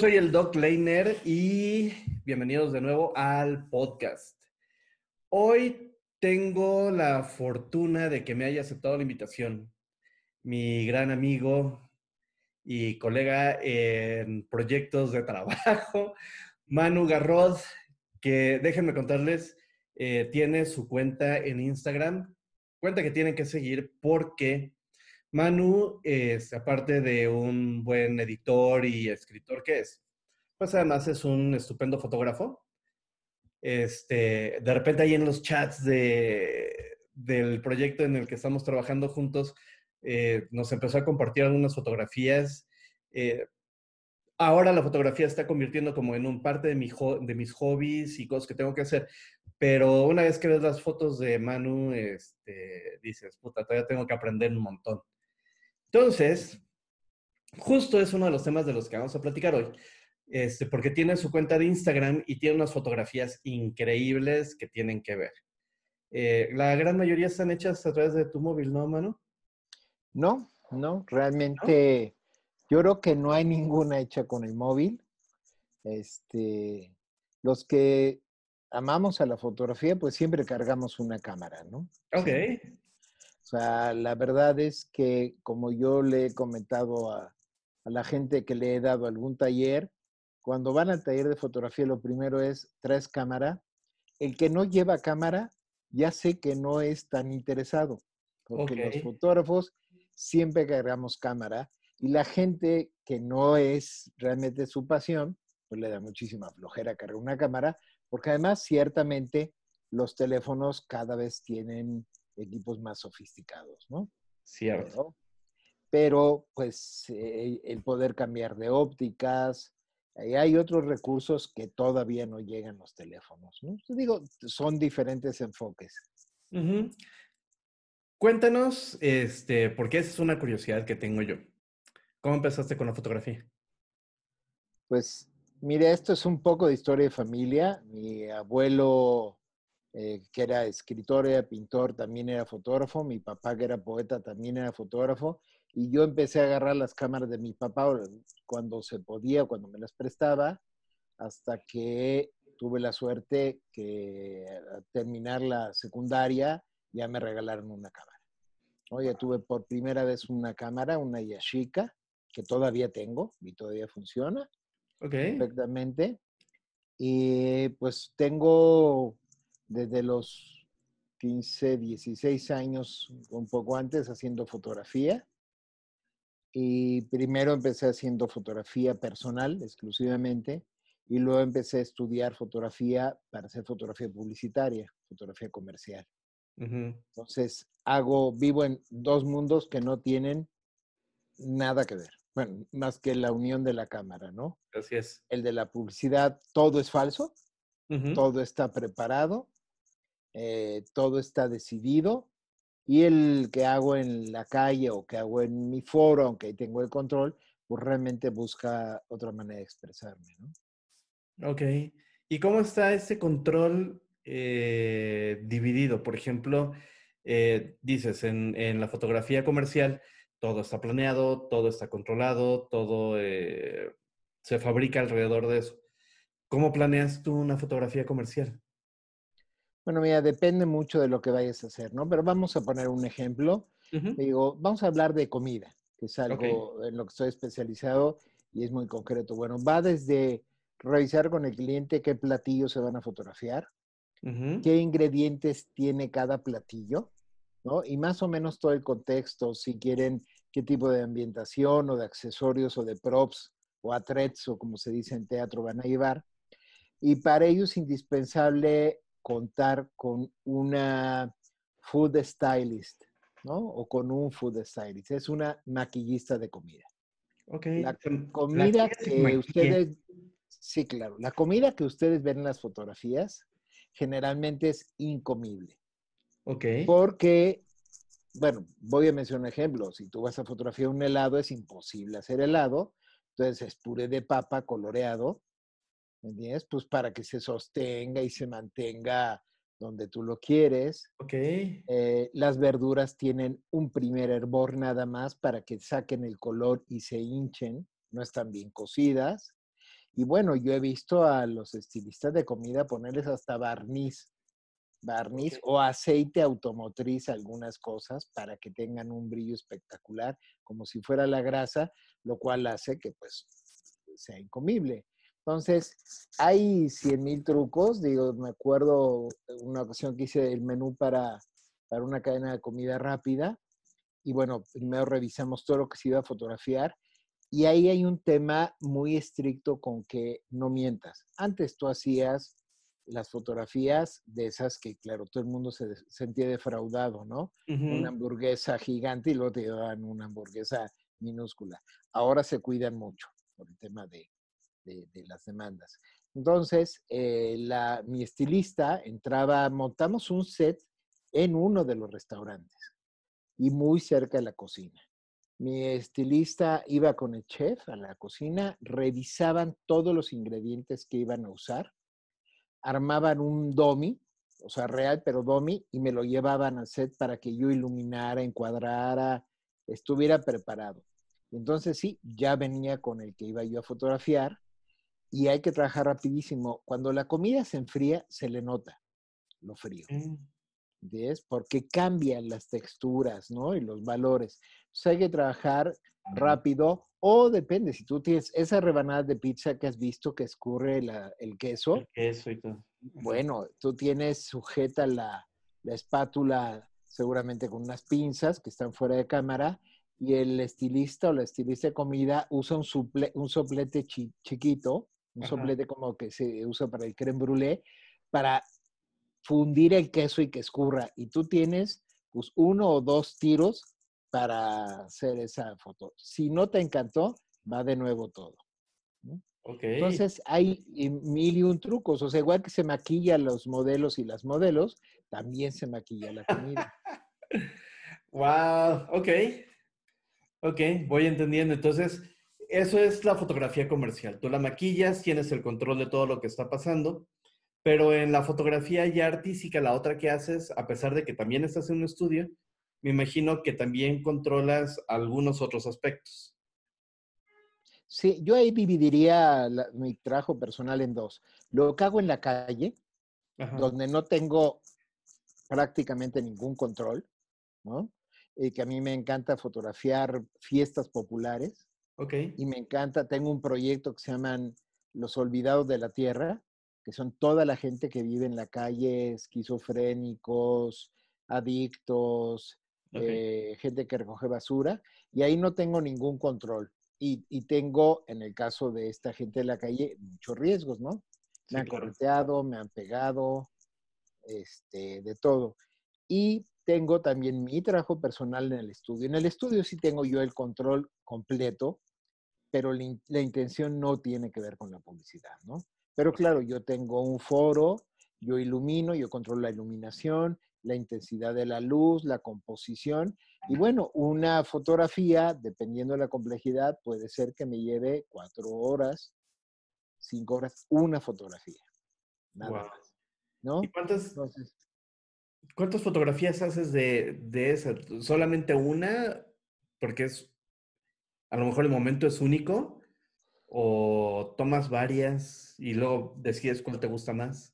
soy el Doc Leiner y bienvenidos de nuevo al podcast. Hoy tengo la fortuna de que me haya aceptado la invitación mi gran amigo y colega en proyectos de trabajo, Manu Garrod, que déjenme contarles, eh, tiene su cuenta en Instagram, cuenta que tienen que seguir porque Manu, aparte de un buen editor y escritor que es, pues además es un estupendo fotógrafo. Este, de repente ahí en los chats de, del proyecto en el que estamos trabajando juntos, eh, nos empezó a compartir algunas fotografías. Eh, ahora la fotografía está convirtiendo como en un parte de, mi de mis hobbies y cosas que tengo que hacer. Pero una vez que ves las fotos de Manu, este, dices, puta, todavía tengo que aprender un montón. Entonces, justo es uno de los temas de los que vamos a platicar hoy. Este, porque tiene su cuenta de Instagram y tiene unas fotografías increíbles que tienen que ver. Eh, la gran mayoría están hechas a través de tu móvil, ¿no, Manu? No, no, realmente yo creo que no hay ninguna hecha con el móvil. Este, los que amamos a la fotografía, pues siempre cargamos una cámara, ¿no? Ok. Sea, la verdad es que como yo le he comentado a, a la gente que le he dado algún taller, cuando van al taller de fotografía, lo primero es, traes cámara. El que no lleva cámara, ya sé que no es tan interesado, porque los fotógrafos siempre cargamos cámara y la gente que no es realmente su pasión, pues le da muchísima flojera cargar una cámara, porque además ciertamente los teléfonos cada vez tienen equipos más sofisticados, ¿no? Cierto. Pero, pues eh, el poder cambiar de ópticas, hay otros recursos que todavía no llegan los teléfonos, ¿no? Digo, son diferentes enfoques. Cuéntanos, este, porque esa es una curiosidad que tengo yo. ¿Cómo empezaste con la fotografía? Pues, mire, esto es un poco de historia de familia. Mi abuelo, eh, que era escritor, era pintor, también era fotógrafo. Mi papá, que era poeta, también era fotógrafo. Y yo empecé a agarrar las cámaras de mi papá cuando se podía, cuando me las prestaba, hasta que tuve la suerte que al terminar la secundaria ya me regalaron una cámara. Ya tuve por primera vez una cámara, una Yashica, que todavía tengo y todavía funciona perfectamente. Y pues tengo desde los 15, 16 años, un poco antes, haciendo fotografía. Y primero empecé haciendo fotografía personal exclusivamente y luego empecé a estudiar fotografía para hacer fotografía publicitaria, fotografía comercial. Entonces, hago, vivo en dos mundos que no tienen nada que ver. Bueno, más que la unión de la cámara, ¿no? Así es. El de la publicidad, todo es falso, todo está preparado, eh, todo está decidido. Y el que hago en la calle o que hago en mi foro, aunque tengo el control, pues realmente busca otra manera de expresarme, ¿no? Ok. ¿Y cómo está ese control eh, dividido. Por ejemplo, eh, dices, en, la fotografía comercial todo está planeado, todo está controlado, todo eh, se fabrica alrededor de eso. ¿Cómo planeas tú una fotografía comercial? Bueno, mira, depende mucho de lo que vayas a hacer, ¿no? Pero vamos a poner un ejemplo. Digo, vamos a hablar de comida, que es algo en lo que estoy especializado y es muy concreto. Bueno, va desde revisar con el cliente qué platillos se van a fotografiar, qué ingredientes tiene cada platillo, ¿no? Y más o menos todo el contexto, si quieren qué tipo de ambientación o de accesorios o de props o atrets o como se dice en teatro van a llevar. Y para ello es indispensable contar con una food stylist, ¿no? O con un food stylist. Es una maquillista de comida. Ok. La comida que ustedes, sí, claro, la comida que ustedes ven en las fotografías generalmente es incomible. Ok. Porque, bueno, voy a mencionar un ejemplo. Si tú vas a fotografiar un helado, es imposible hacer helado. Entonces es puré de papa coloreado, ¿me entiendes? Pues para que se sostenga y se mantenga donde tú lo quieres. Ok. Eh, las verduras tienen un primer hervor nada más para que saquen el color y se hinchen, no están bien cocidas. Y bueno, yo he visto a los estilistas de comida ponerles hasta barniz, barniz o aceite automotriz algunas cosas para que tengan un brillo espectacular, como si fuera la grasa, lo cual hace que pues sea incomible. Entonces, hay 100 mil trucos. Digo, me acuerdo una ocasión que hice el menú para, para una cadena de comida rápida. Y bueno, primero revisamos todo lo que se iba a fotografiar. Y ahí hay un tema muy estricto con que no mientas. Antes tú hacías las fotografías de esas que, claro, todo el mundo se sentía defraudado, ¿no? Una hamburguesa gigante y luego te daban una hamburguesa minúscula. Ahora se cuidan mucho por el tema de, las demandas. Entonces, eh, la, mi estilista entraba, montamos un set en uno de los restaurantes y muy cerca de la cocina. Mi estilista iba con el chef a la cocina, revisaban todos los ingredientes que iban a usar armaban un domi, o sea, real, pero domi, y me lo llevaban al set para que yo iluminara, encuadrara, estuviera preparado. Entonces sí, ya venía con el que iba yo a fotografiar y hay que trabajar rapidísimo. Cuando la comida se enfría, se le nota lo frío. ¿Ves? Porque cambian las texturas, ¿no? Y los valores. Entonces hay que trabajar rápido o depende, si tú tienes esa rebanada de pizza que has visto que escurre el queso. El queso y todo. Bueno, tú tienes sujeta la, espátula seguramente con unas pinzas que están fuera de cámara y el estilista o la estilista de comida usa un, un soplete chiquito, un soplete como que se usa para el creme brûlée, para fundir el queso y que escurra. Y tú tienes pues uno o dos tiros para hacer esa foto. Si no te encantó, va de nuevo todo. Entonces hay mil y un trucos. O sea, igual que se maquilla los modelos y las modelos, también se maquilla la comida. wow, ok. Ok, voy entendiendo. Entonces, eso es la fotografía comercial. Tú la maquillas, tienes el control de todo lo que está pasando, pero en la fotografía ya artística, la otra que haces, a pesar de que también estás en un estudio, me imagino que también controlas algunos otros aspectos. Sí, yo ahí dividiría mi trabajo personal en dos. Lo que hago en la calle, donde no tengo prácticamente ningún control, ¿no? Y que a mí me encanta fotografiar fiestas populares. Y me encanta, tengo un proyecto que se llaman Los Olvidados de la Tierra, que son toda la gente que vive en la calle, esquizofrénicos, adictos, eh, gente que recoge basura, y ahí no tengo ningún control. Y, tengo, en el caso de esta gente de la calle, muchos riesgos, ¿no? Me han correteado, me han pegado, este, de todo. Y tengo también mi trabajo personal en el estudio. En el estudio sí tengo yo el control completo, pero la, la intención no tiene que ver con la publicidad, ¿no? Pero claro, yo tengo un foro, yo ilumino, yo controlo la iluminación, la intensidad de la luz, la composición. Y bueno, una fotografía, dependiendo de la complejidad, puede ser que me lleve cuatro horas, cinco horas, una fotografía. Nada más. ¿No? ¿Y cuántas, cuántas fotografías haces de, de esa? ¿Solamente una? Porque es, a lo mejor el momento es único. ¿O tomas varias y luego decides cuál te gusta más?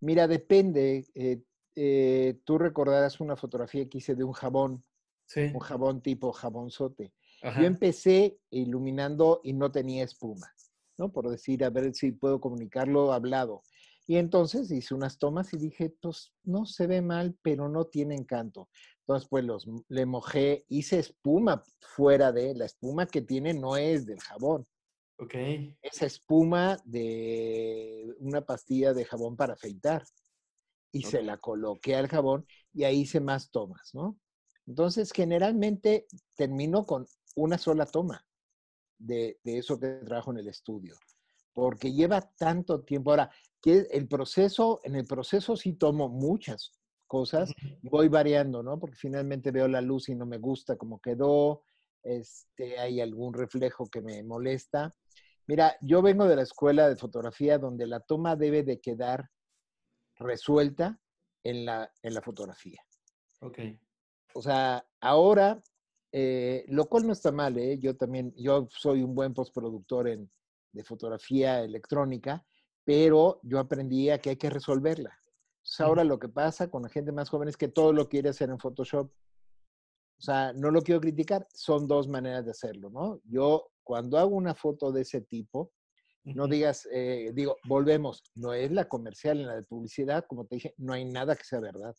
Mira, depende. Eh, eh, tú recordarás una fotografía que hice de un jabón, un jabón tipo jabonzote. Yo empecé iluminando y no tenía espuma, ¿no? Por decir, a ver si puedo comunicarlo hablado. Y entonces hice unas tomas y dije, pues no se ve mal, pero no tiene encanto. Entonces, pues los, le mojé, hice espuma fuera de, la espuma que tiene no es del jabón. Ok. Esa espuma de una pastilla de jabón para afeitar y se la coloqué al jabón y ahí hice más tomas, ¿no? Entonces, generalmente termino con una sola toma de, eso que trabajo en el estudio, porque lleva tanto tiempo. Ahora, que el proceso, en el proceso sí tomo muchas cosas y voy variando, ¿no? Porque finalmente veo la luz y no me gusta cómo quedó, este, hay algún reflejo que me molesta. Mira, yo vengo de la escuela de fotografía donde la toma debe de quedar resuelta en la, en la fotografía. Ok. O sea, ahora, eh, lo cual no está mal, ¿eh? Yo también, yo soy un buen postproductor en, de fotografía electrónica, pero yo aprendí a que hay que resolverla. Entonces, ahora lo que pasa con la gente más joven es que todo lo quiere hacer en Photoshop. O sea, no lo quiero criticar, son dos maneras de hacerlo, ¿no? Yo cuando hago una foto de ese tipo, no digas, eh, digo, volvemos, no es la comercial en la de publicidad, como te dije, no hay nada que sea verdad.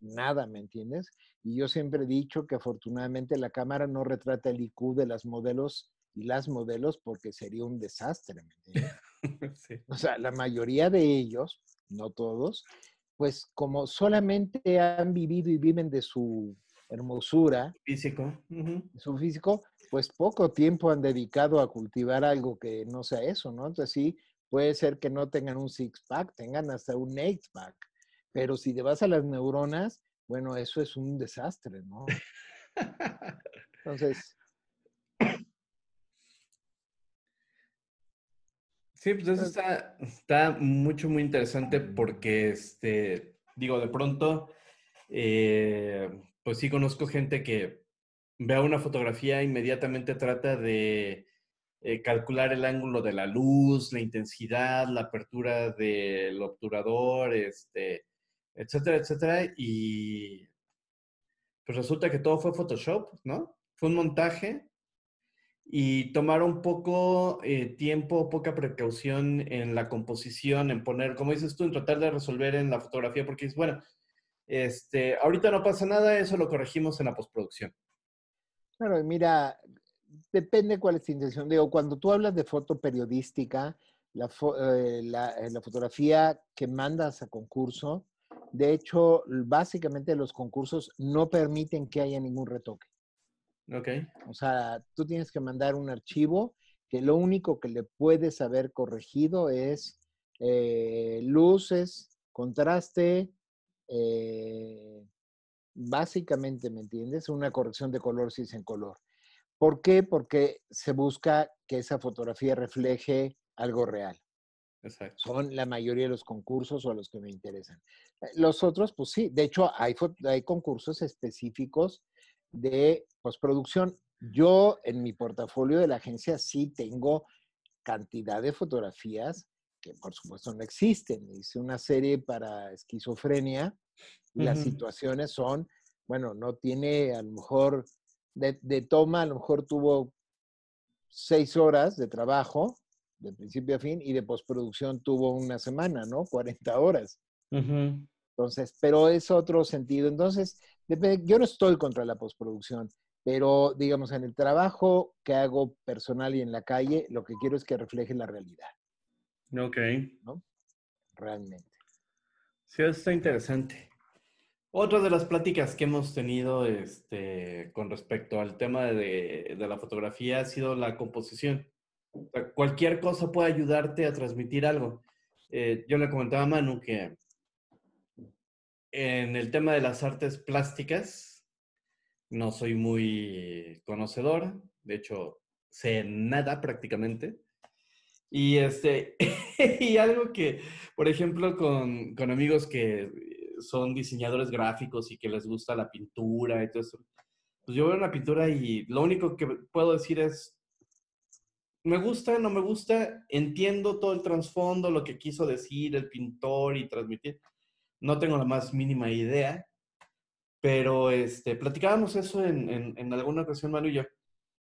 Nada, ¿me entiendes? Y yo siempre he dicho que afortunadamente la cámara no retrata el IQ de las modelos y las modelos porque sería un desastre, ¿me entiendes? O sea, la mayoría de ellos, no todos, pues como solamente han vivido y viven de su hermosura, físico, su físico, pues poco tiempo han dedicado a cultivar algo que no sea eso, ¿no? Entonces sí, puede ser que no tengan un six-pack, tengan hasta un eight-pack, pero si te vas a las neuronas, bueno, eso es un desastre, ¿no? Entonces... Sí, pues eso está, está mucho, muy interesante porque, este, digo, de pronto, eh, pues sí conozco gente que ve una fotografía, inmediatamente trata de eh, calcular el ángulo de la luz, la intensidad, la apertura del obturador, este, etcétera, etcétera. Y pues resulta que todo fue Photoshop, ¿no? Fue un montaje y tomar un poco eh, tiempo, poca precaución en la composición, en poner, como dices tú, en tratar de resolver en la fotografía, porque es bueno, este, ahorita no pasa nada, eso lo corregimos en la postproducción. Claro, mira, depende cuál es tu intención. Digo, cuando tú hablas de foto periodística, la, eh, eh, la, fotografía que mandas a concurso, de hecho, básicamente los concursos no permiten que haya ningún retoque. Ok. O sea, tú tienes que mandar un archivo que lo único que le puedes haber corregido es eh, luces, contraste, eh, básicamente, ¿me entiendes? Una corrección de color si es en color. ¿Por qué? Porque se busca que esa fotografía refleje algo real. Exacto. Son la mayoría de los concursos o los que me interesan. Los otros, pues sí, de hecho hay, hay concursos específicos de postproducción. Yo en mi portafolio de la agencia sí tengo cantidad de fotografías que por supuesto no existen. Hice una serie para esquizofrenia. Las situaciones son, bueno, no tiene a lo mejor, de, toma, a lo mejor tuvo seis horas de trabajo, de principio a fin, y de postproducción tuvo una semana, ¿no? 40 horas. Entonces, pero es otro sentido. Entonces, yo no estoy contra la postproducción, pero digamos, en el trabajo que hago personal y en la calle, lo que quiero es que refleje la realidad. Ok. ¿No? Realmente. Sí, eso está interesante. Otra de las pláticas que hemos tenido este, con respecto al tema de, la fotografía ha sido la composición. cualquier cosa puede ayudarte a transmitir algo. Eh, yo le comentaba a Manu que en el tema de las artes plásticas no soy muy conocedor. De hecho, sé nada prácticamente. Y, este, y algo que, por ejemplo, con, con, amigos que son diseñadores gráficos y que les gusta la pintura y todo eso, pues yo veo una pintura y lo único que puedo decir es, me gusta, no me gusta, entiendo todo el trasfondo, lo que quiso decir el pintor y transmitir. No tengo la más mínima idea, pero este, platicábamos eso en, en, alguna ocasión, Manu y yo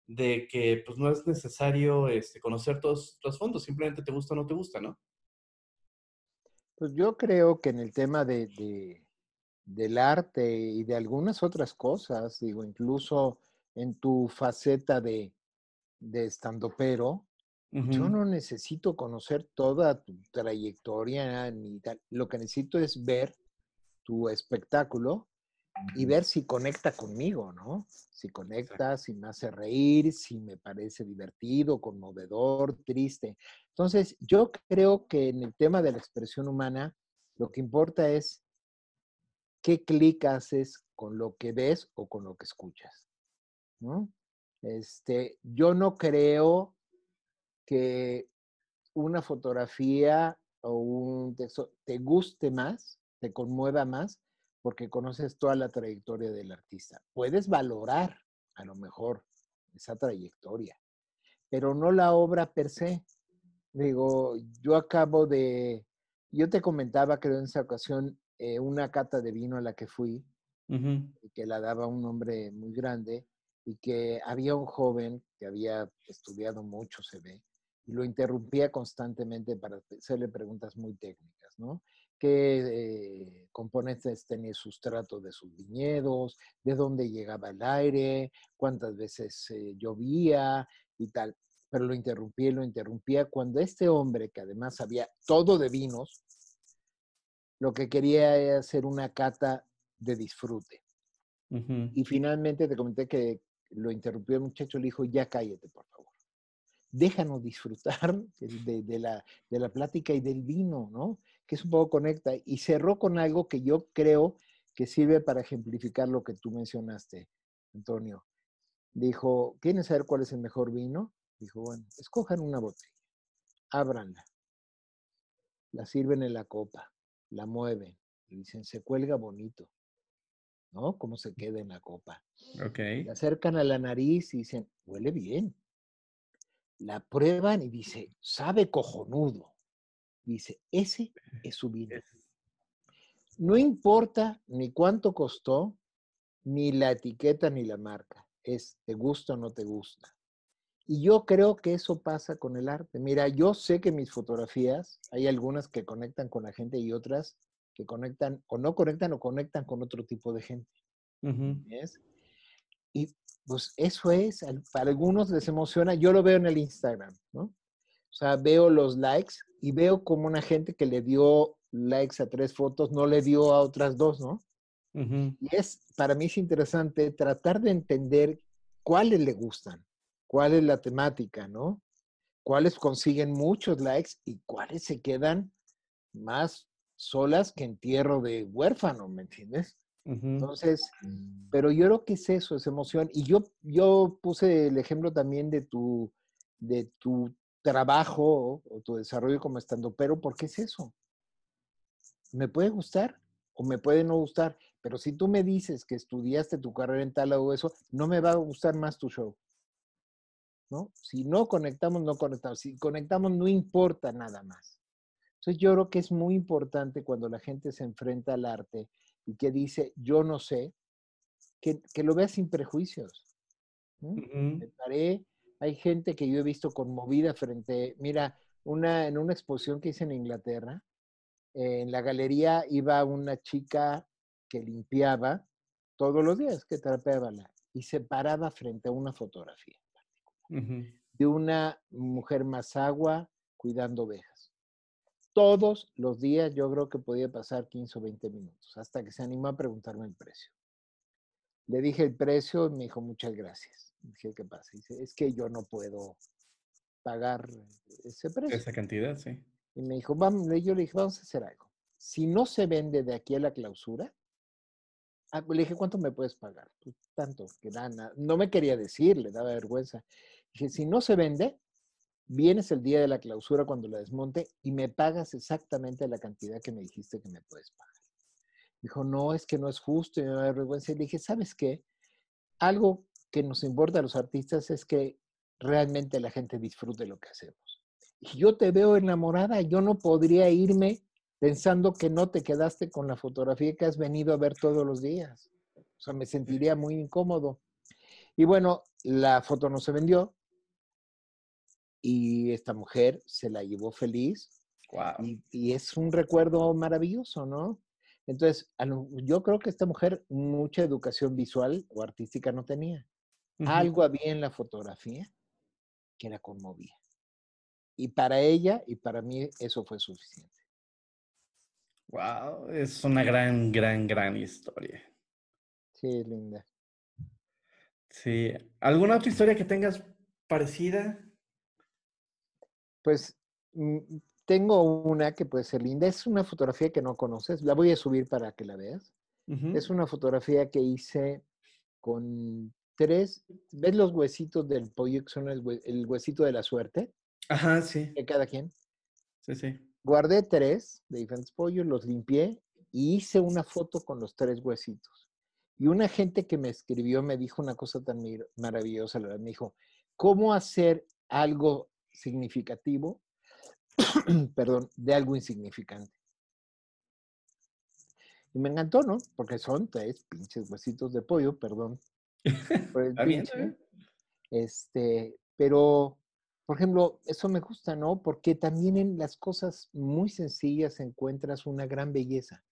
de que pues no es necesario este, conocer todos los fondos, simplemente te gusta o no te gusta, ¿no? Pues yo creo que en el tema de, del arte y de algunas otras cosas, digo, incluso en tu faceta de, de estandopero, yo no necesito conocer toda tu trayectoria ni tal. Lo que necesito es ver tu espectáculo y ver si conecta conmigo, ¿no? Si conecta, si me hace reír, si me parece divertido, conmovedor, triste. Entonces, yo creo que en el tema de la expresión humana, lo que importa es qué clic haces con lo que ves o con lo que escuchas, ¿no? Este, yo no creo que una fotografía o un texto te guste más, te conmueva más, porque conoces toda la trayectoria del artista. Puedes valorar a lo mejor esa trayectoria, pero no la obra per se. Digo, yo acabo de, yo te comentaba, creo, en esa ocasión, eh, una cata de vino a la que fui, que la daba un hombre muy grande, y que había un joven que había estudiado mucho, se ve, y lo interrumpía constantemente para hacerle preguntas muy técnicas, ¿no? ¿Qué eh, componentes tenía el sustrato de sus viñedos? ¿De dónde llegaba el aire? ¿Cuántas veces eh, llovía? Y tal. Pero lo interrumpía y lo interrumpía cuando este hombre, que además sabía todo de vinos, lo que quería era hacer una cata de disfrute. Y finalmente te comenté que lo interrumpió el muchacho, le dijo, ya cállate, por favor. Déjanos disfrutar de, la, de la plática y del vino, ¿no? Que es un poco conecta. Y cerró con algo que yo creo que sirve para ejemplificar lo que tú mencionaste, Antonio. Dijo, ¿quieren saber cuál es el mejor vino? Dijo, bueno, escojan una botella, ábranla, la sirven en la copa, la mueven, y dicen, se cuelga bonito. ¿no? Cómo se queda en la copa. Ok. Le acercan a la nariz y dicen, huele bien. La prueban y dice, sabe cojonudo. Dice, ese es su vino. No importa ni cuánto costó, ni la etiqueta ni la marca. Es, ¿te gusta o no te gusta? Y yo creo que eso pasa con el arte. Mira, yo sé que mis fotografías, hay algunas que conectan con la gente y otras que conectan o no conectan o conectan con otro tipo de gente. Y pues eso es, para algunos les emociona, yo lo veo en el Instagram, ¿no? O sea, veo los likes y veo como una gente que le dio likes a tres fotos no le dio a otras dos, ¿no? Y es, para mí es interesante tratar de entender cuáles le gustan, cuál es la temática, ¿no? Cuáles consiguen muchos likes y cuáles se quedan más solas que entierro de huérfano, ¿me entiendes? Entonces, pero yo creo que es eso, es emoción. Y yo, yo puse el ejemplo también de tu, de tu trabajo o tu desarrollo como estando, pero ¿por qué es eso? Me puede gustar o me puede no gustar, pero si tú me dices que estudiaste tu carrera en tal o eso, no me va a gustar más tu show. ¿No? Si no conectamos, no conectamos. Si conectamos, no importa nada más. Entonces yo creo que es muy importante cuando la gente se enfrenta al arte y que dice, yo no sé, que, lo vea sin prejuicios. Me paré, hay gente que yo he visto conmovida frente, mira, una, en una exposición que hice en Inglaterra, en la galería iba una chica que limpiaba todos los días, que trapeaba y se paraba frente a una fotografía de una mujer más agua cuidando ovejas todos los días yo creo que podía pasar 15 o 20 minutos, hasta que se animó a preguntarme el precio. Le dije el precio y me dijo, muchas gracias. Dije, ¿qué pasa? Dice, es que yo no puedo pagar ese precio. Esa cantidad, sí. Y me dijo, vamos, yo le dije, vamos a hacer algo. Si no se vende de aquí a la clausura, ah, le dije, ¿cuánto me puedes pagar? Pues, tanto, que nada. No me quería decir, le daba vergüenza. Dije, si no se vende, vienes el día de la clausura cuando la desmonte y me pagas exactamente la cantidad que me dijiste que me puedes pagar. Dijo, no, es que no es justo y me da vergüenza. Y le dije, ¿sabes qué? Algo que nos importa a los artistas es que realmente la gente disfrute lo que hacemos. Y yo te veo enamorada, yo no podría irme pensando que no te quedaste con la fotografía que has venido a ver todos los días. O sea, me sentiría muy incómodo. Y bueno, la foto no se vendió, y esta mujer se la llevó feliz. Y, es un recuerdo maravilloso, ¿no? Entonces, yo creo que esta mujer mucha educación visual o artística no tenía. Algo había en la fotografía que la conmovía. Y para ella y para mí eso fue suficiente. Wow, es una gran, gran, gran historia. Sí, linda. Sí. ¿Alguna otra historia que tengas parecida? Pues mm, tengo una que puede ser linda. Es una fotografía que no conoces. La voy a subir para que la veas. Es una fotografía que hice con tres. ¿Ves los huesitos del pollo que son el, huesito de la suerte? Ajá, sí. De cada quien. Sí, sí. Guardé tres de diferentes pollos, los limpié y hice una foto con los tres huesitos. Y una gente que me escribió me dijo una cosa tan maravillosa. Me dijo, ¿cómo hacer algo significativo, perdón, de algo insignificante. Y me encantó, ¿no? Porque son tres pinches huesitos de pollo, perdón. Por el pinche. Este, pero, por ejemplo, eso me gusta, ¿no? Porque también en las cosas muy sencillas encuentras una gran belleza.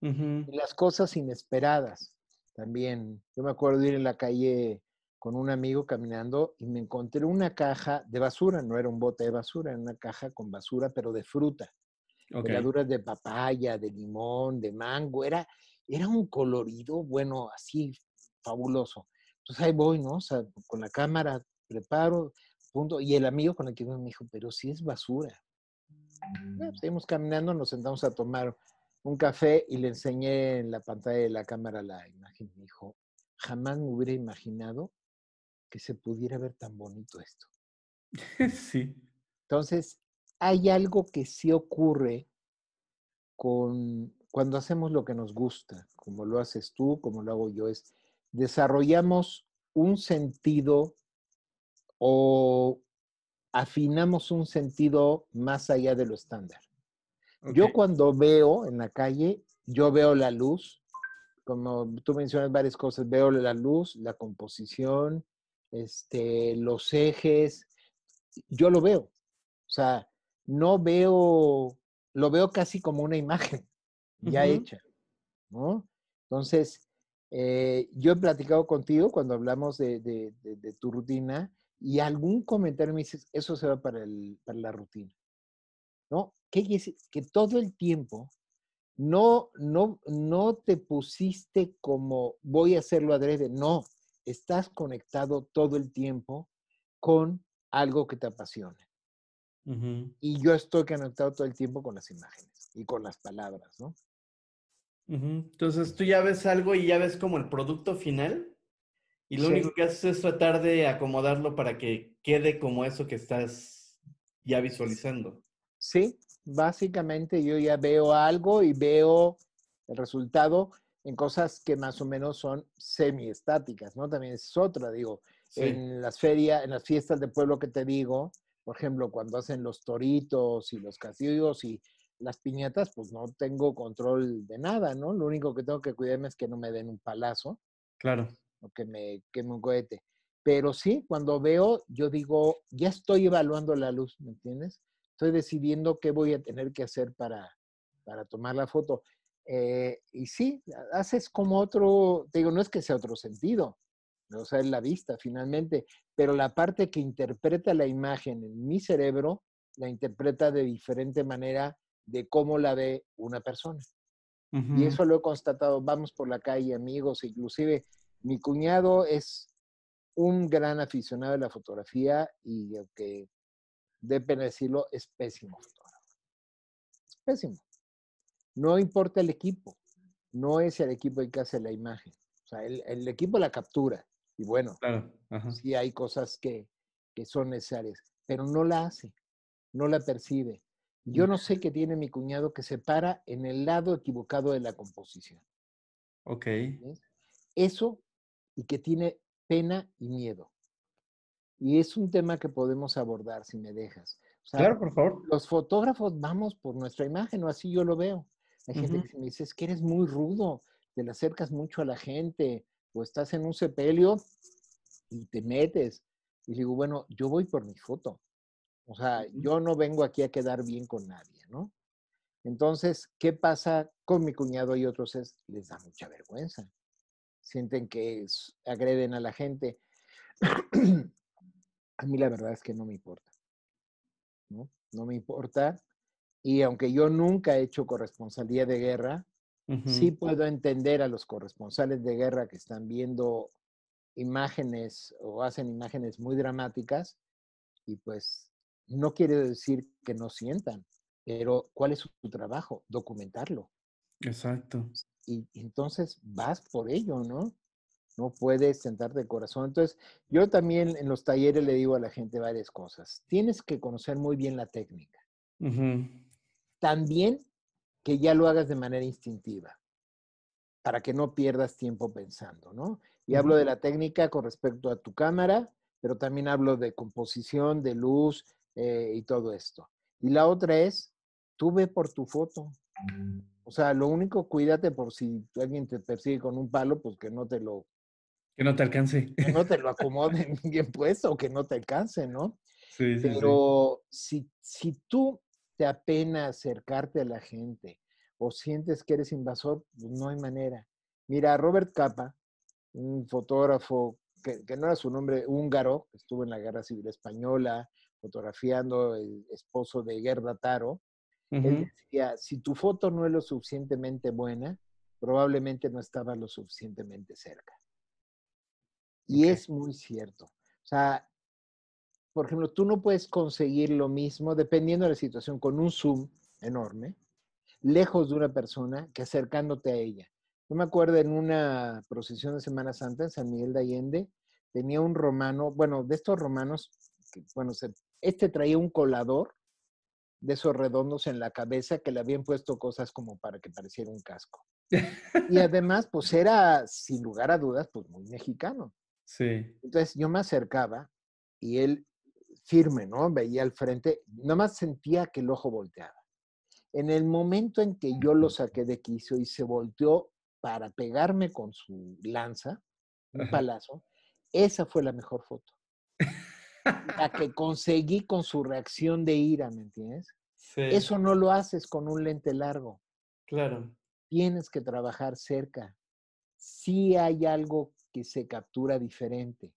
Y las cosas inesperadas también. Yo me acuerdo de ir en la calle con un amigo caminando y me encontré una caja de basura, no era un bote de basura, era una caja con basura, pero de fruta. Okay. de papaya, de limón, de mango, era, era un colorido, bueno, así fabuloso. Entonces ahí voy, ¿no? O sea, con la cámara preparo, punto, y el amigo con el que me dijo, pero si es basura. Pues, seguimos caminando, nos sentamos a tomar un café y le enseñé en la pantalla de la cámara la imagen. Me dijo, jamás me hubiera imaginado que se pudiera ver tan bonito esto. Sí. Entonces, hay algo que sí ocurre con cuando hacemos lo que nos gusta, como lo haces tú, como lo hago yo, es desarrollamos un sentido o afinamos un sentido más allá de lo estándar. Yo cuando veo en la calle, yo veo la luz, como tú mencionas varias cosas, veo la luz, la composición, este, los ejes, yo lo veo. O sea, no veo, lo veo casi como una imagen ya hecha, ¿no? Entonces, eh, yo he platicado contigo cuando hablamos de, tu rutina y algún comentario me dices, eso se va para, el, para la rutina, ¿no? ¿Qué quiere Que todo el tiempo no, no, no te pusiste como voy a hacerlo adrede, no, estás conectado todo el tiempo con algo que te apasiona. Y yo estoy conectado todo el tiempo con las imágenes y con las palabras, ¿no? Entonces tú ya ves algo y ya ves como el producto final y lo único que haces es tratar de acomodarlo para que quede como eso que estás ya visualizando. Sí, básicamente yo ya veo algo y veo el resultado en cosas que más o menos son semiestáticas, ¿no? También es otra, digo, en las ferias, en las fiestas de pueblo que te digo, por ejemplo, cuando hacen los toritos y los castillos y las piñatas, pues no tengo control de nada, ¿no? Lo único que tengo que cuidarme es que no me den un palazo. Claro. O que me queme un cohete. Pero sí, cuando veo, yo digo, ya estoy evaluando la luz, ¿me entiendes? Estoy decidiendo qué voy a tener que hacer para, para tomar la foto. Eh, y sí, haces como otro, te digo, no es que sea otro sentido, o sea, es la vista finalmente, pero la parte que interpreta la imagen en mi cerebro, la interpreta de diferente manera de cómo la ve una persona. Y eso lo he constatado, vamos por la calle, amigos, inclusive mi cuñado es un gran aficionado de la fotografía y aunque de pena decirlo, es pésimo fotógrafo. Es pésimo. No importa el equipo, no es el equipo el que hace la imagen. O sea, el, equipo la captura. Y bueno, claro. sí hay cosas que, que son necesarias, pero no la hace, no la percibe. Yo no sé qué tiene mi cuñado que se para en el lado equivocado de la composición. Ok. Eso y que tiene pena y miedo. Y es un tema que podemos abordar si me dejas. claro, por favor. Los fotógrafos vamos por nuestra imagen, o así yo lo veo. Hay gente que me dice, es que eres muy rudo, te le acercas mucho a la gente, o estás en un sepelio y te metes. Y digo, bueno, yo voy por mi foto. O sea, yo no vengo aquí a quedar bien con nadie, ¿no? Entonces, ¿qué pasa con mi cuñado y otros? Es, les da mucha vergüenza. Sienten que agreden a la gente. a mí la verdad es que no me importa. ¿no? no me importa. Y aunque yo nunca he hecho corresponsalía de guerra, sí puedo entender a los corresponsales de guerra que están viendo imágenes o hacen imágenes muy dramáticas y pues no quiere decir que no sientan, pero ¿cuál es su, trabajo? Documentarlo. Exacto. Y, entonces vas por ello, ¿no? No puedes sentarte de corazón. Entonces, yo también en los talleres le digo a la gente varias cosas. Tienes que conocer muy bien la técnica. También que ya lo hagas de manera instintiva, para que no pierdas tiempo pensando, ¿no? Y hablo de la técnica con respecto a tu cámara, pero también hablo de composición, de luz eh, y todo esto. Y la otra es, tú ve por tu foto. O sea, lo único, cuídate por si alguien te persigue con un palo, pues que no te lo... Que no te alcance. Que no te lo acomoden bien puesto o que no te alcance, ¿no? Sí, sí, Pero Si, si tú te apena acercarte a la gente o sientes que eres invasor, pues no hay manera. Mira, Robert Capa, un fotógrafo que, no era su nombre, húngaro, estuvo en la Guerra Civil Española, fotografiando el esposo de Gerda Taro, él decía, si tu foto no es lo suficientemente buena, probablemente no estaba lo suficientemente cerca. Y es muy cierto. O sea, por ejemplo, tú no puedes conseguir lo mismo, dependiendo de la situación, con un zoom enorme, lejos de una persona, que acercándote a ella. Yo me acuerdo en una procesión de Semana Santa en San Miguel de Allende, tenía un romano, bueno, de estos romanos, bueno, este traía un colador de esos redondos en la cabeza que le habían puesto cosas como para que pareciera un casco. Y además, pues era, sin lugar a dudas, pues muy mexicano. Sí. Entonces yo me acercaba y él firme, ¿no? Veía al frente, nada más sentía que el ojo volteaba. En el momento en que yo lo saqué de quicio y se volteó para pegarme con su lanza, un palazo, esa fue la mejor foto. La que conseguí con su reacción de ira, ¿me entiendes? Eso no lo haces con un lente largo. Claro. Tienes que trabajar cerca. Sí hay algo que se captura diferente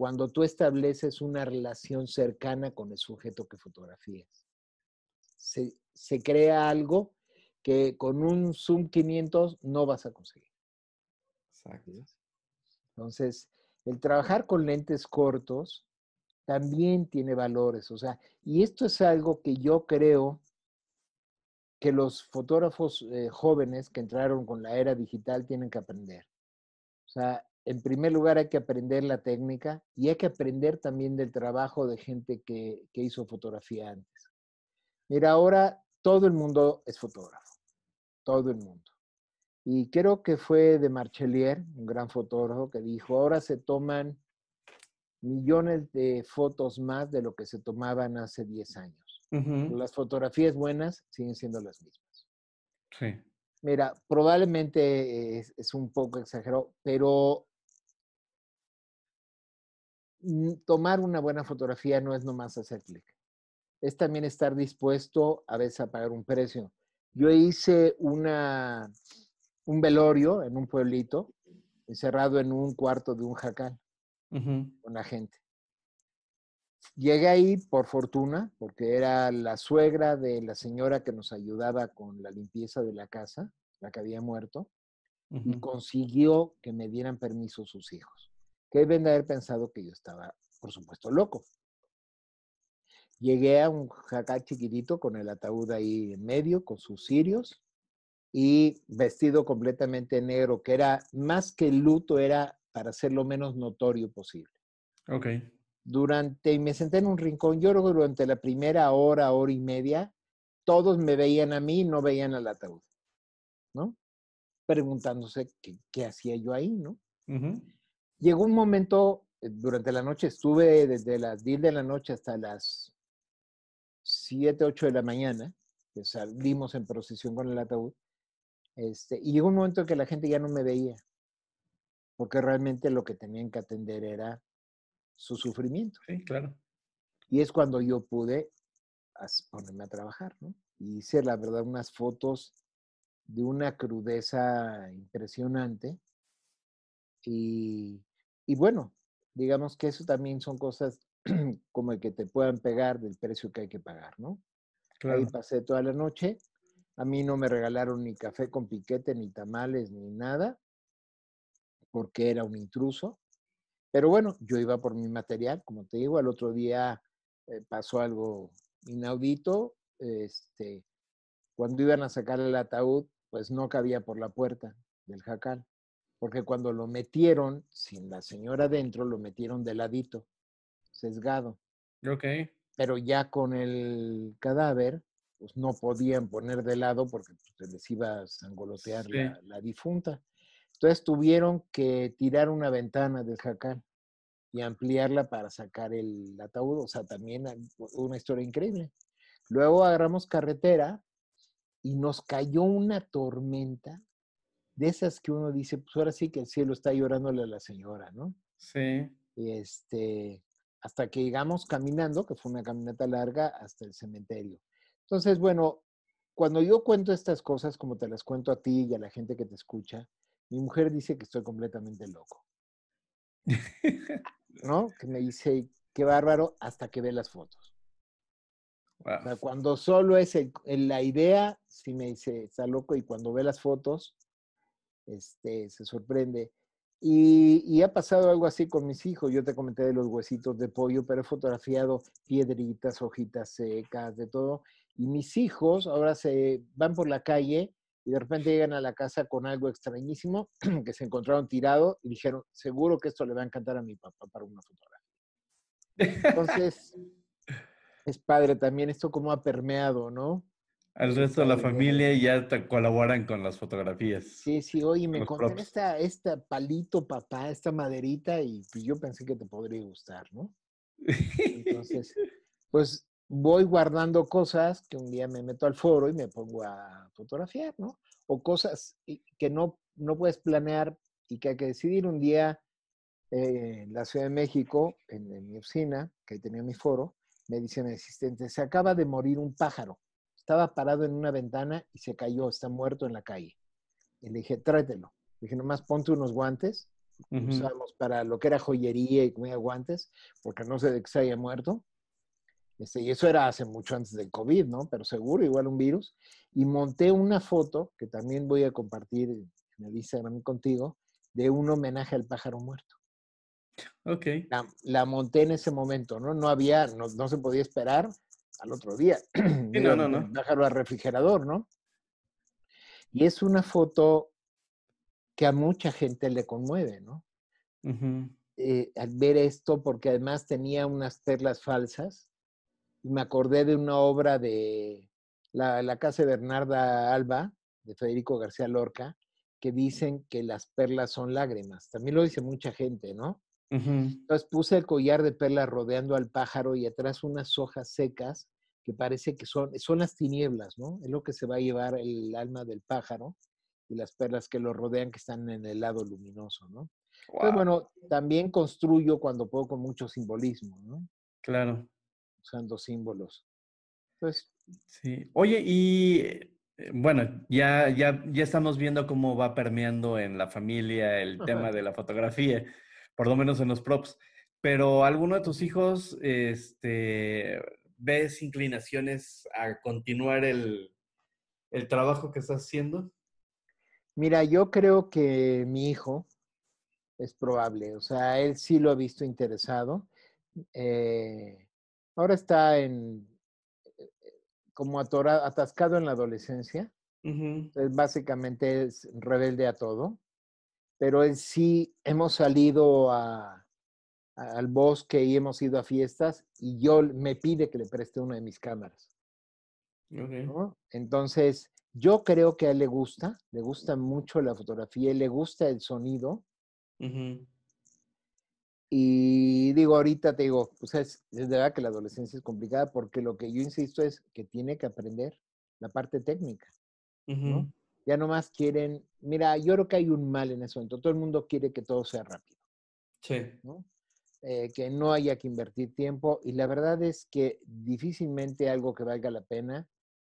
cuando tú estableces una relación cercana con el sujeto que fotografías. Se, se crea algo que con un zoom 500 no vas a conseguir. Exacto. Entonces, el trabajar con lentes cortos también tiene valores. O sea, y esto es algo que yo creo que los fotógrafos eh, jóvenes que entraron con la era digital tienen que aprender. O sea, en primer lugar hay que aprender la técnica y hay que aprender también del trabajo de gente que, que hizo fotografía antes. Mira, ahora todo el mundo es fotógrafo, todo el mundo. Y creo que fue de Marchelier, un gran fotógrafo, que dijo, ahora se toman millones de fotos más de lo que se tomaban hace 10 años. Las fotografías buenas siguen siendo las mismas. Sí. Mira, probablemente es, un poco exagerado, pero tomar una buena fotografía no es nomás hacer clic. Es también estar dispuesto a veces a pagar un precio. Yo hice una, un velorio en un pueblito, encerrado en un cuarto de un jacal con la gente. Llegué ahí por fortuna, porque era la suegra de la señora que nos ayudaba con la limpieza de la casa, la que había muerto, y consiguió que me dieran permiso sus hijos, que deben de haber pensado que yo estaba, por supuesto, loco. Llegué a un jacal chiquitito con el ataúd ahí en medio, con sus cirios, y vestido completamente negro, que era más que luto, era para ser lo menos notorio posible. Ok. Durante, y me senté en un rincón, yo creo que durante la primera hora, hora y media, todos me veían a mí y no veían al ataúd, ¿no? Preguntándose qué, hacía yo ahí, ¿no? Llegó un momento, eh, durante la noche, estuve desde las 10 de la noche hasta las 7, 8 de la mañana, que salimos en procesión con el ataúd, este, y llegó un momento en que la gente ya no me veía porque realmente lo que tenían que atender era su sufrimiento. Sí, claro. Y es cuando yo pude ponerme a trabajar, ¿no? Y hice, la verdad, unas fotos de una crudeza impresionante. Y, y bueno, digamos que eso también son cosas como el que te puedan pegar del precio que hay que pagar, ¿no? Claro. Ahí pasé toda la noche. A mí no me regalaron ni café con piquete, ni tamales, ni nada porque era un intruso. Pero bueno, yo iba por mi material, como te digo, al otro día eh, pasó algo inaudito. Este, cuando iban a sacar el ataúd, pues no cabía por la puerta del jacal, porque cuando lo metieron, sin la señora dentro, lo metieron de ladito, sesgado. Ok. Pero ya con el cadáver, pues no podían poner de lado porque pues, se les iba a sangolotear la, la, difunta. Entonces tuvieron que tirar una ventana del jacal y ampliarla para sacar el ataúd. O sea, también una historia increíble. Luego agarramos carretera y nos cayó una tormenta de esas que uno dice, pues ahora sí que el cielo está llorándole a la señora, ¿no? Sí. Y este, hasta que llegamos caminando, que fue una caminata larga, hasta el cementerio. Entonces, bueno, cuando yo cuento estas cosas, como te las cuento a ti y a la gente que te escucha, mi mujer dice que estoy completamente loco. ¿No? Que me dice, qué bárbaro, hasta que ve las fotos. O sea, cuando solo es la idea, sí me dice, está loco, y cuando ve las fotos, este, se sorprende. Y, ha pasado algo así con mis hijos. Yo te comenté de los huesitos de pollo, pero he fotografiado piedritas, hojitas secas, de todo. Y mis hijos ahora se van por la calle y de repente llegan a la casa con algo extrañísimo que se encontraron tirado y dijeron, seguro que esto le va a encantar a mi papá para una fotografía. Entonces, es padre también esto como ha permeado, ¿no? Al resto de la familia ya te colaboran con las fotografías. Sí, sí, oye, me conté esta, esta palito, papá, esta maderita, y yo pensé que te podría gustar, ¿no? Entonces, pues voy guardando cosas que un día me meto al foro y me pongo a fotografiar, ¿no? O cosas que no, no puedes planear y que hay que decidir un día eh, en la Ciudad de México, en, en mi oficina, que ahí tenía mi foro, me dice mi asistente, se acaba de morir un pájaro estaba parado en una ventana y se cayó, está muerto en la calle. Y le dije, tráetelo. Le dije, nomás ponte unos guantes. Usábamos para lo que era joyería y comía guantes, porque no sé de qué se haya muerto. Este, y eso era hace mucho antes del COVID, ¿no? Pero seguro, igual un virus. Y monté una foto, que también voy a compartir en el Instagram contigo, de un homenaje al pájaro muerto. Ok. La, monté en ese momento, ¿no? No había, no, no se podía esperar al otro día. no, no, no. Dejarlo al refrigerador, ¿no? Y es una foto que a mucha gente le conmueve, ¿no? Eh, al ver esto, porque además tenía unas perlas falsas, y me acordé de una obra de la, la casa de Bernarda Alba, de Federico García Lorca, que dicen que las perlas son lágrimas. También lo dice mucha gente, ¿no? Entonces puse el collar de perlas rodeando al pájaro y atrás unas hojas secas que parece que son, son las tinieblas, ¿no? Es lo que se va a llevar el alma del pájaro y las perlas que lo rodean que están en el lado luminoso, ¿no? Pues bueno, también construyo cuando puedo con mucho simbolismo, ¿no? Claro. Usando símbolos. Pues. Sí. Oye, y eh, bueno, ya, ya, ya estamos viendo cómo va permeando en la familia el tema de la fotografía por lo menos en los props. Pero alguno de tus hijos, este, ves inclinaciones a continuar el, trabajo que estás haciendo? Mira, yo creo que mi hijo es probable, o sea, él sí lo ha visto interesado. Eh, ahora está en como atascado en la adolescencia. básicamente es rebelde a todo pero en sí hemos salido al bosque y hemos ido a fiestas y yo me pide que le preste una de mis cámaras. Entonces, yo creo que a él le gusta, le gusta mucho la fotografía, le gusta el sonido. Y digo, ahorita te digo, pues es, es verdad que la adolescencia es complicada porque lo que yo insisto es que tiene que aprender la parte técnica. ¿no? Ya nomás quieren, mira, yo creo que hay un mal en ese momento, todo el mundo quiere que todo sea rápido. Sí. Eh, que no haya que invertir tiempo y la verdad es que difícilmente algo que valga la pena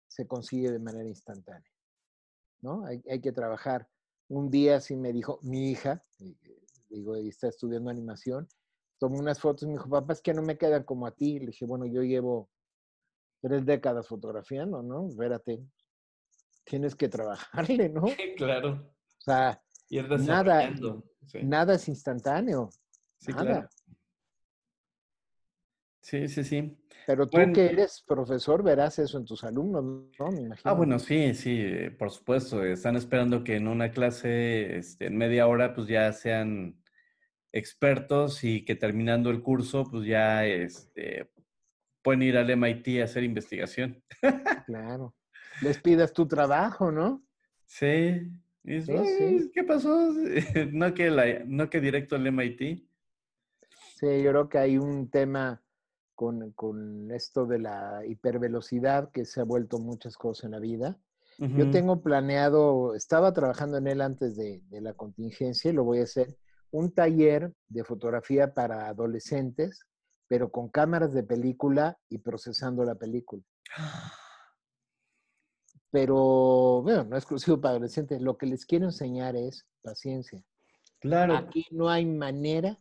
se consigue de manera instantánea. ¿no? Hay, que trabajar. Un día sí me dijo mi hija, digo, está estudiando animación, tomó unas fotos y me dijo, papá, es que no me quedan como a ti. Le dije, bueno, yo llevo tres décadas fotografiando, ¿no? Espérate, tienes que trabajarle, ¿no? claro. O sea, nada, nada es instantáneo. Sí, nada. Claro. Sí, sí, sí. Pero tú que eres profesor verás eso en tus alumnos, ¿no? Me imagino. Ah, bueno, sí, sí, por supuesto. Están esperando que en una clase, este, en media hora, pues ya sean expertos y que terminando el curso, pues ya este, pueden ir al MIT a hacer investigación. Claro les pidas tu trabajo, ¿no? Sí. ¿Qué pasó? no, que no que directo al MIT. Sí, yo creo que hay un tema con, con esto de la hipervelocidad que se ha vuelto muchas cosas en la vida. Yo tengo planeado, estaba trabajando en él antes de, de la contingencia y lo voy a hacer, un taller de fotografía para adolescentes, pero con cámaras de película y procesando la película. Pero, bueno, no exclusivo para adolescentes, lo que les quiero enseñar es paciencia. Claro, Aquí no hay manera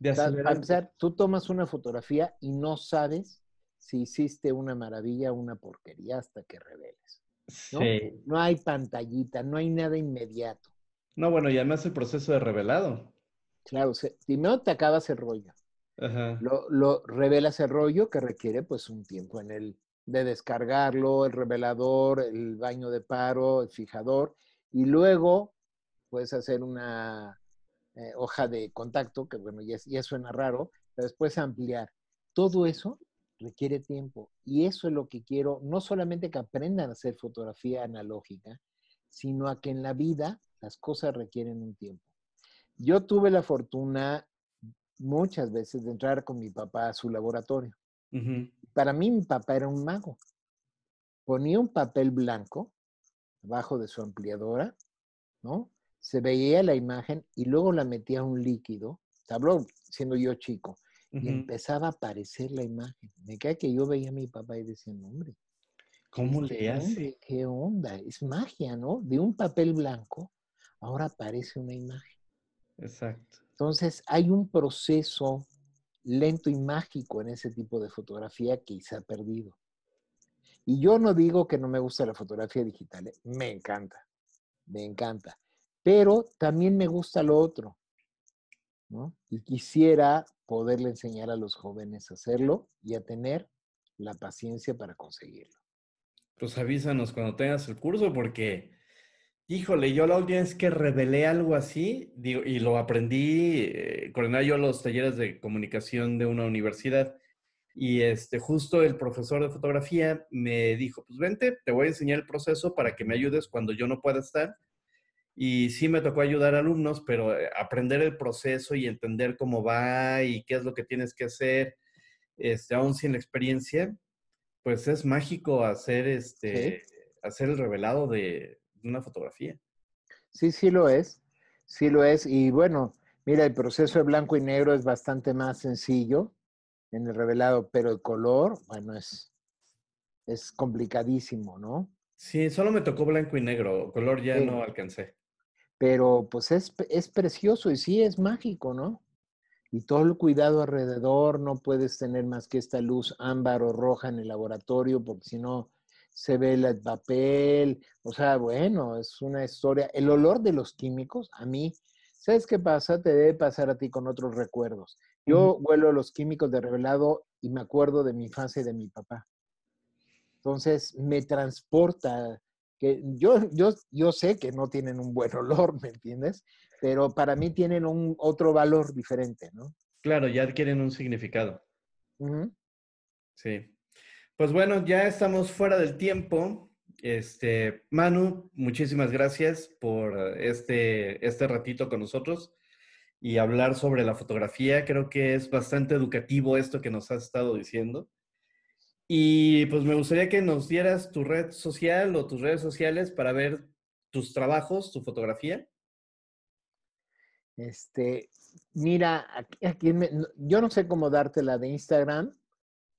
de para empezar, tú tomas una fotografía y no sabes si hiciste una maravilla o una porquería hasta que reveles. ¿no? Sí. No hay pantallita, no hay nada inmediato. No, bueno, y además el proceso de revelado. Claro, se- primero te acabas el rollo, Ajá. lo, lo revelas el rollo que requiere pues un tiempo en el de descargarlo, el revelador, el baño de paro, el fijador, y luego puedes hacer una eh, hoja de contacto, que bueno, ya, ya suena raro, pero después ampliar. Todo eso requiere tiempo y eso es lo que quiero, no solamente que aprendan a hacer fotografía analógica, sino a que en la vida las cosas requieren un tiempo. Yo tuve la fortuna muchas veces de entrar con mi papá a su laboratorio. Ujú. Para mí mi papá era un mago. Ponía un papel blanco abajo de su ampliadora, ¿no? Se veía la imagen y luego la metía a un líquido. Te hablo siendo yo chico. Y empezaba a aparecer la imagen. Me cae que yo veía a mi papá y decía, hombre, ¿Cómo este le hace? ¿qué onda? Es magia, ¿no? De un papel blanco, ahora aparece una imagen. Exacto. Entonces, hay un proceso lento y mágico en ese tipo de fotografía que se ha perdido. Y yo no digo que no me gusta la fotografía digital, ¿eh? me encanta, me encanta. Pero también me gusta lo otro, ¿no? Y quisiera poderle enseñar a los jóvenes a hacerlo y a tener la paciencia para conseguirlo. Pues avísanos cuando tengas el curso porque, híjole, yo la última vez que revelé algo así, digo, y lo aprendí, eh, yo los talleres de comunicación de una universidad. Y este, justo el profesor de fotografía me dijo, pues vente, te voy a enseñar el proceso para que me ayudes cuando yo no pueda estar. Y sí me tocó ayudar a alumnos, pero eh, aprender el proceso y entender cómo va y qué es lo que tienes que hacer, este, aún sin la experiencia, pues es mágico hacer, este, hacer el revelado de una fotografía. Sí, sí lo es, sí lo es. Y bueno, mira, el proceso de blanco y negro es bastante más sencillo en el revelado, pero el color, bueno, es, es complicadísimo, ¿no? Sí, solo me tocó blanco y negro, color ya Sí. no alcancé. Pero pues es, es precioso y sí es mágico, ¿no? Y todo el cuidado alrededor, no puedes tener más que esta luz ámbar o roja en el laboratorio, porque si no se ve el papel. O sea, bueno, es una historia. El olor de los químicos, a mí, ¿sabes qué pasa? Te debe pasar a ti con otros recuerdos. Yo huelo los químicos de revelado y me acuerdo de mi infancia y de mi papá. Entonces me transporta, que yo, yo, yo sé que no tienen un buen olor, ¿me entiendes? Pero para mí tienen un otro valor diferente, ¿no? Claro, ya adquieren un significado. Sí. Pues bueno, ya estamos fuera del tiempo. Este, Manu, muchísimas gracias por este, este ratito con nosotros y hablar sobre la fotografía. Creo que es bastante educativo esto que nos has estado diciendo. Y pues me gustaría que nos dieras tu red social o tus redes sociales para ver tus trabajos, tu fotografía. Este, mira, aquí, aquí me- yo no sé cómo darte la de Instagram,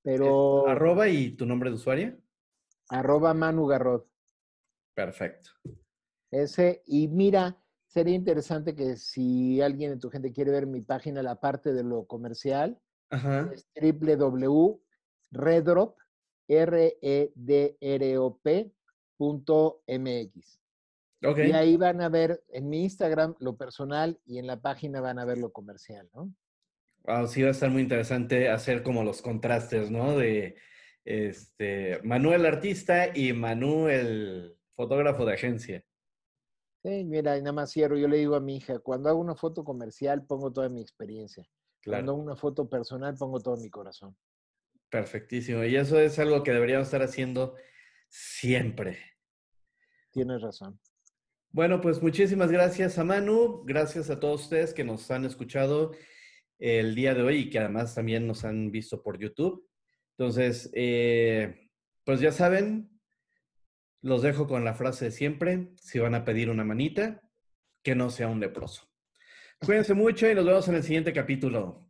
pero Arroba y tu nombre de usuario. arroba Manu Garrod. Perfecto. Ese, y mira, sería interesante que si alguien de tu gente quiere ver mi página, la parte de lo comercial, Ajá. es www.redrop, r e d r o p punto mx. Ok. Y ahí van a ver en mi Instagram lo personal y en la página van a ver lo comercial, ¿no? Wow, sí va a estar muy interesante hacer como los contrastes, ¿no? De este Manuel artista y Manu el fotógrafo de agencia. Sí, mira, y nada más cierro, yo le digo a mi hija, cuando hago una foto comercial pongo toda mi experiencia. Cuando Claro, hago una foto personal pongo todo mi corazón. perfectísimo. Y eso es algo que deberíamos estar haciendo siempre. Tienes razón. Bueno, pues muchísimas gracias a Manu, gracias a todos ustedes que nos han escuchado el día de hoy y que además también nos han visto por YouTube. Entonces, eh, pues ya saben, los dejo con la frase de siempre, si van a pedir una manita, que no sea un leproso. Cuídense mucho y nos vemos en el siguiente capítulo.